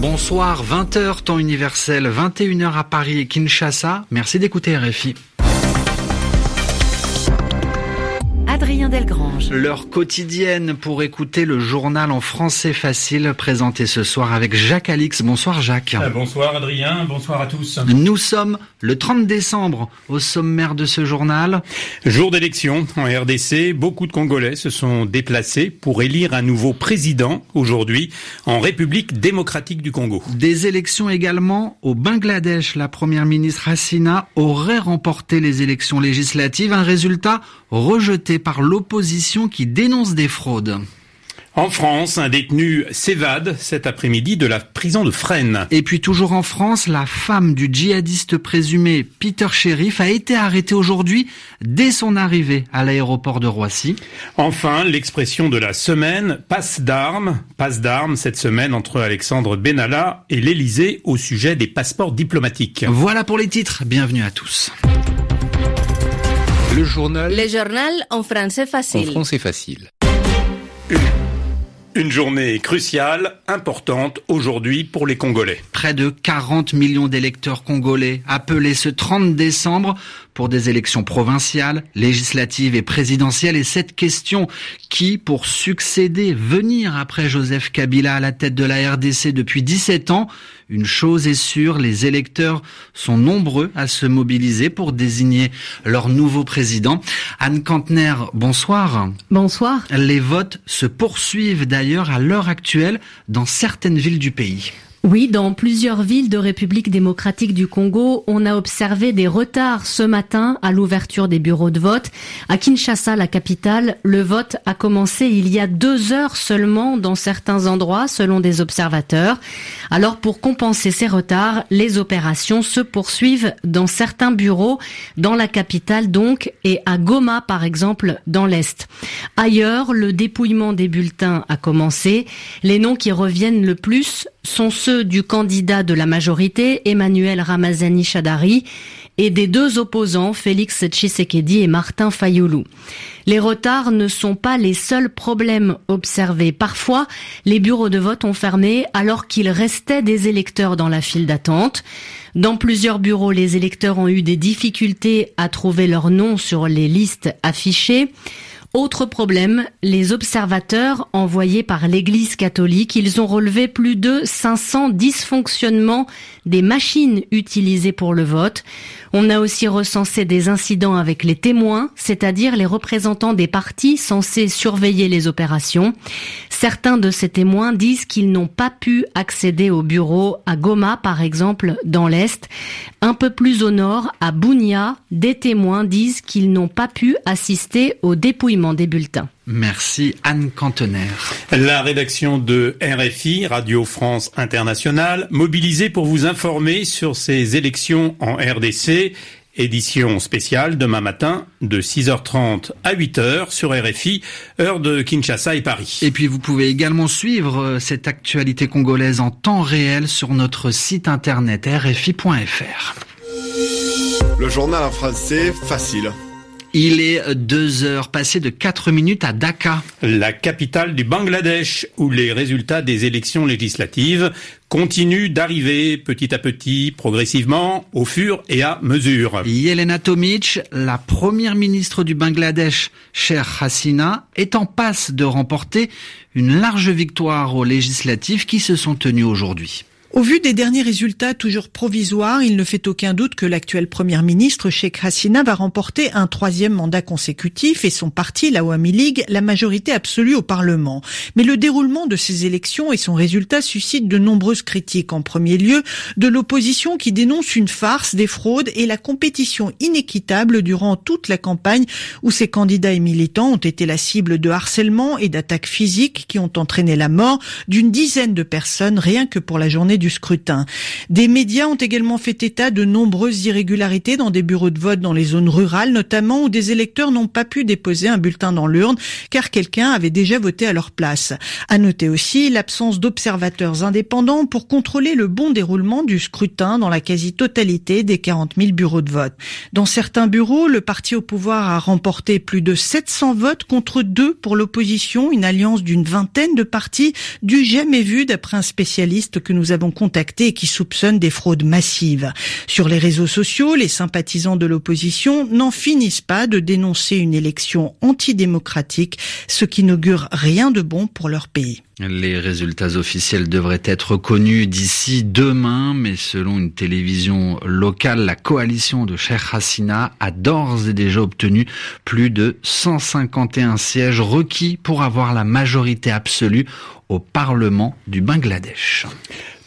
Bonsoir, 20h temps universel, 21h à Paris et Kinshasa. Merci d'écouter RFI. Adrien Delgrange. L'heure quotidienne pour écouter le journal en français facile présenté ce soir avec Jacques Alix. Bonsoir Jacques. Euh, bonsoir Adrien, bonsoir à tous. Nous sommes le 30 décembre au sommaire de ce journal. Jour d'élection en RDC, beaucoup de Congolais se sont déplacés pour élire un nouveau président aujourd'hui en République démocratique du Congo. Des élections également au Bangladesh. La première ministre Hassina aurait remporté les élections législatives, un résultat rejeté par l'opposition qui dénonce des fraudes. En France, un détenu s'évade cet après-midi de la prison de Fresnes. Et puis toujours en France, la femme du djihadiste présumé Peter Sheriff a été arrêtée aujourd'hui dès son arrivée à l'aéroport de Roissy. Enfin, l'expression de la semaine, passe d'armes, passe d'armes cette semaine entre Alexandre Benalla et l'Élysée au sujet des passeports diplomatiques. Voilà pour les titres. Bienvenue à tous. Le journal. Le journal en français En facile. français facile. Une journée cruciale, importante aujourd'hui pour les Congolais. Près de 40 millions d'électeurs congolais appelés ce 30 décembre pour des élections provinciales, législatives et présidentielles. Et cette question, qui pour succéder, venir après Joseph Kabila à la tête de la RDC depuis 17 ans, une chose est sûre, les électeurs sont nombreux à se mobiliser pour désigner leur nouveau président. Anne Kantner, bonsoir. Bonsoir. Les votes se poursuivent d'ailleurs à l'heure actuelle dans certaines villes du pays. Oui, dans plusieurs villes de République démocratique du Congo, on a observé des retards ce matin à l'ouverture des bureaux de vote. À Kinshasa, la capitale, le vote a commencé il y a deux heures seulement dans certains endroits, selon des observateurs. Alors, pour compenser ces retards, les opérations se poursuivent dans certains bureaux, dans la capitale donc, et à Goma, par exemple, dans l'Est. Ailleurs, le dépouillement des bulletins a commencé. Les noms qui reviennent le plus sont ceux du candidat de la majorité, Emmanuel Ramazani Chadari, et des deux opposants, Félix Tshisekedi et Martin Fayoulou. Les retards ne sont pas les seuls problèmes observés. Parfois, les bureaux de vote ont fermé alors qu'il restait des électeurs dans la file d'attente. Dans plusieurs bureaux, les électeurs ont eu des difficultés à trouver leur nom sur les listes affichées. Autre problème, les observateurs envoyés par l'Église catholique, ils ont relevé plus de 500 dysfonctionnements des machines utilisées pour le vote. On a aussi recensé des incidents avec les témoins, c'est-à-dire les représentants des partis censés surveiller les opérations. Certains de ces témoins disent qu'ils n'ont pas pu accéder au bureau à Goma, par exemple, dans l'Est. Un peu plus au nord, à Bounia, des témoins disent qu'ils n'ont pas pu assister au dépouillement des bulletins. Merci Anne Cantener. La rédaction de RFI, Radio France Internationale, mobilisée pour vous informer sur ces élections en RDC. Édition spéciale demain matin de 6h30 à 8h sur RFI, heure de Kinshasa et Paris. Et puis vous pouvez également suivre euh, cette actualité congolaise en temps réel sur notre site internet rfi.fr. Le journal en français facile. Il est deux heures passées de 4 minutes à Dhaka. La capitale du Bangladesh, où les résultats des élections législatives continuent d'arriver petit à petit, progressivement, au fur et à mesure. Yelena Tomic, la première ministre du Bangladesh, Sheikh Hasina, est en passe de remporter une large victoire aux législatives qui se sont tenues aujourd'hui. Au vu des derniers résultats toujours provisoires, il ne fait aucun doute que l'actuel Premier ministre Sheikh Hasina va remporter un troisième mandat consécutif et son parti, la Awami League, la majorité absolue au Parlement. Mais le déroulement de ces élections et son résultat suscitent de nombreuses critiques. En premier lieu, de l'opposition qui dénonce une farce, des fraudes et la compétition inéquitable durant toute la campagne où ces candidats et militants ont été la cible de harcèlement et d'attaques physiques qui ont entraîné la mort d'une dizaine de personnes rien que pour la journée du scrutin. Des médias ont également fait état de nombreuses irrégularités dans des bureaux de vote dans les zones rurales, notamment où des électeurs n'ont pas pu déposer un bulletin dans l'urne car quelqu'un avait déjà voté à leur place. À noter aussi l'absence d'observateurs indépendants pour contrôler le bon déroulement du scrutin dans la quasi-totalité des 40 000 bureaux de vote. Dans certains bureaux, le parti au pouvoir a remporté plus de 700 votes contre deux pour l'opposition, une alliance d'une vingtaine de partis du jamais vu d'après un spécialiste que nous avons contacté et qui soupçonne des fraudes massives. Sur les réseaux sociaux, les sympathisants de l'opposition n'en finissent pas de dénoncer une élection antidémocratique, ce qui n'augure rien de bon pour leur pays. Les résultats officiels devraient être connus d'ici demain, mais selon une télévision locale, la coalition de Sheikh Hasina a d'ores et déjà obtenu plus de 151 sièges requis pour avoir la majorité absolue au Parlement du Bangladesh.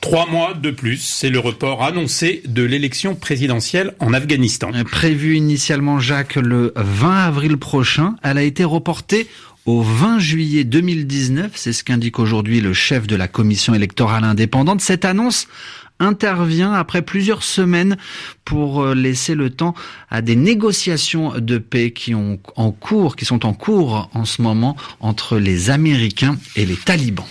Trois mois de plus, c'est le report annoncé de l'élection présidentielle en Afghanistan. Prévu initialement, Jacques, le 20 avril prochain, elle a été reportée au 20 juillet 2019. C'est ce qu'indique aujourd'hui le chef de la commission électorale indépendante. Cette annonce intervient après plusieurs semaines pour euh, laisser le temps à des négociations de paix qui ont en cours, qui sont en cours en ce moment entre les Américains et les talibans.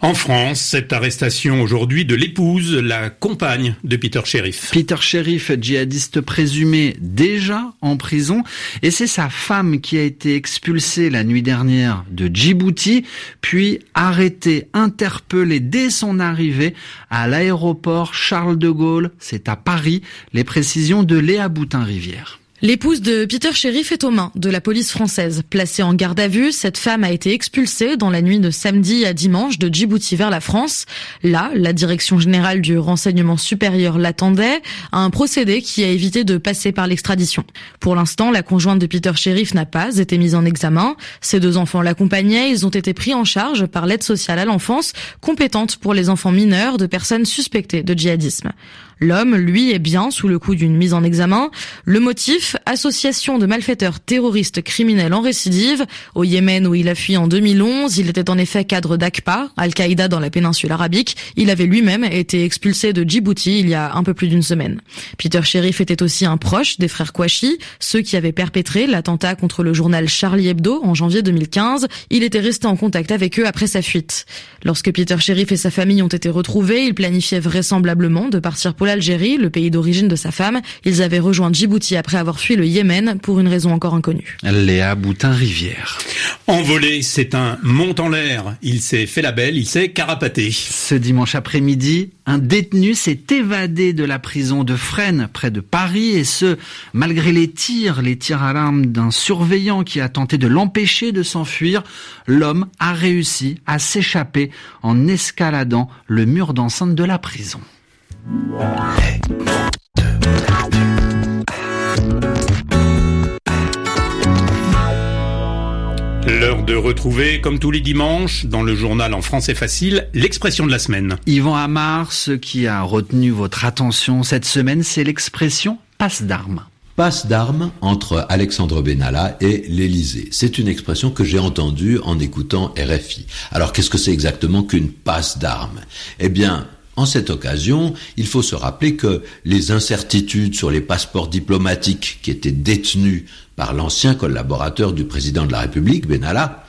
En France, cette arrestation aujourd'hui de l'épouse, la compagne de Peter Sheriff. Peter Sheriff, djihadiste présumé déjà en prison, et c'est sa femme qui a été expulsée la nuit dernière de Djibouti, puis arrêtée, interpellée dès son arrivée à l'aéroport Charles de Gaulle, c'est à Paris, les précisions de Léa Boutin-Rivière. L'épouse de Peter Sheriff est aux mains de la police française. Placée en garde à vue, cette femme a été expulsée dans la nuit de samedi à dimanche de Djibouti vers la France. Là, la direction générale du renseignement supérieur l'attendait, un procédé qui a évité de passer par l'extradition. Pour l'instant, la conjointe de Peter Sheriff n'a pas été mise en examen. Ses deux enfants l'accompagnaient, ils ont été pris en charge par l'aide sociale à l'enfance, compétente pour les enfants mineurs de personnes suspectées de djihadisme. L'homme, lui, est bien sous le coup d'une mise en examen. Le motif, association de malfaiteurs terroristes criminels en récidive. Au Yémen où il a fui en 2011, il était en effet cadre d'AQPA, Al-Qaïda dans la péninsule arabique. Il avait lui-même été expulsé de Djibouti il y a un peu plus d'une semaine. Peter Sheriff était aussi un proche des frères Kouachi, ceux qui avaient perpétré l'attentat contre le journal Charlie Hebdo en janvier 2015. Il était resté en contact avec eux après sa fuite. Lorsque Peter Sheriff et sa famille ont été retrouvés, il planifiait vraisemblablement de partir pour l'Algérie, le pays d'origine de sa femme. Ils avaient rejoint Djibouti après avoir fui le Yémen pour une raison encore inconnue. Léa Boutin-Rivière. Envolé, c'est un mont en l'air. Il s'est fait la belle, il s'est carapaté. Ce dimanche après-midi, un détenu s'est évadé de la prison de Fresnes, près de Paris, et ce, malgré les tirs, les tirs à l'arme d'un surveillant qui a tenté de l'empêcher de s'enfuir, l'homme a réussi à s'échapper en escaladant le mur d'enceinte de la prison. L'heure de retrouver, comme tous les dimanches, dans le journal en français facile, l'expression de la semaine. Yvan Amar, ce qui a retenu votre attention cette semaine, c'est l'expression passe d'armes passe d'armes entre Alexandre Benalla et l'Élysée. C'est une expression que j'ai entendue en écoutant RFI. Alors qu'est-ce que c'est exactement qu'une passe d'armes? Eh bien, en cette occasion, il faut se rappeler que les incertitudes sur les passeports diplomatiques qui étaient détenus par l'ancien collaborateur du président de la République, Benalla,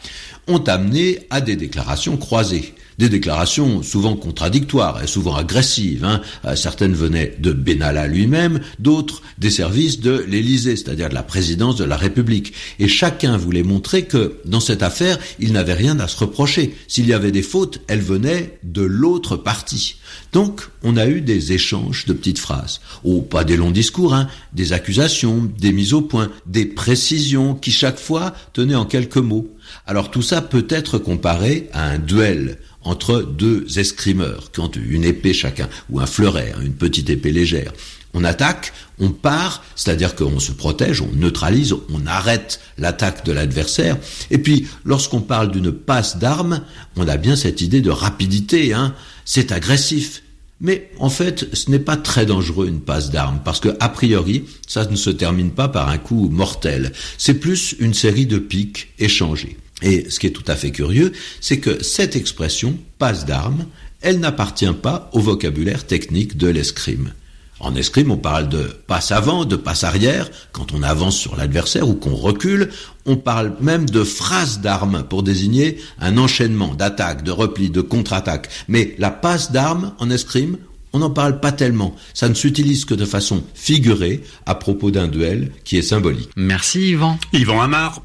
ont amené à des déclarations croisées des déclarations souvent contradictoires et souvent agressives. Hein. Euh, certaines venaient de Benalla lui-même, d'autres des services de l'Élysée, c'est-à-dire de la présidence de la République. Et chacun voulait montrer que dans cette affaire, il n'avait rien à se reprocher. S'il y avait des fautes, elles venaient de l'autre parti. Donc, on a eu des échanges de petites phrases. Oh, pas des longs discours, hein, des accusations, des mises au point, des précisions qui chaque fois tenaient en quelques mots. Alors tout ça peut être comparé à un duel entre deux escrimeurs qui ont une épée chacun, ou un fleuret, hein, une petite épée légère. On attaque, on part, c'est-à-dire qu'on se protège, on neutralise, on arrête l'attaque de l'adversaire. Et puis, lorsqu'on parle d'une passe d'armes, on a bien cette idée de rapidité, hein. c'est agressif. Mais en fait, ce n'est pas très dangereux une passe d'armes, parce que a priori, ça ne se termine pas par un coup mortel. C'est plus une série de piques échangées. Et ce qui est tout à fait curieux, c'est que cette expression, passe d'armes, elle n'appartient pas au vocabulaire technique de l'escrime. En escrime, on parle de passe avant, de passe arrière, quand on avance sur l'adversaire ou qu'on recule. On parle même de phrase d'armes pour désigner un enchaînement d'attaque, de repli, de contre-attaque. Mais la passe d'armes en escrime, on n'en parle pas tellement. Ça ne s'utilise que de façon figurée à propos d'un duel qui est symbolique. Merci Yvan. Yvan Amar.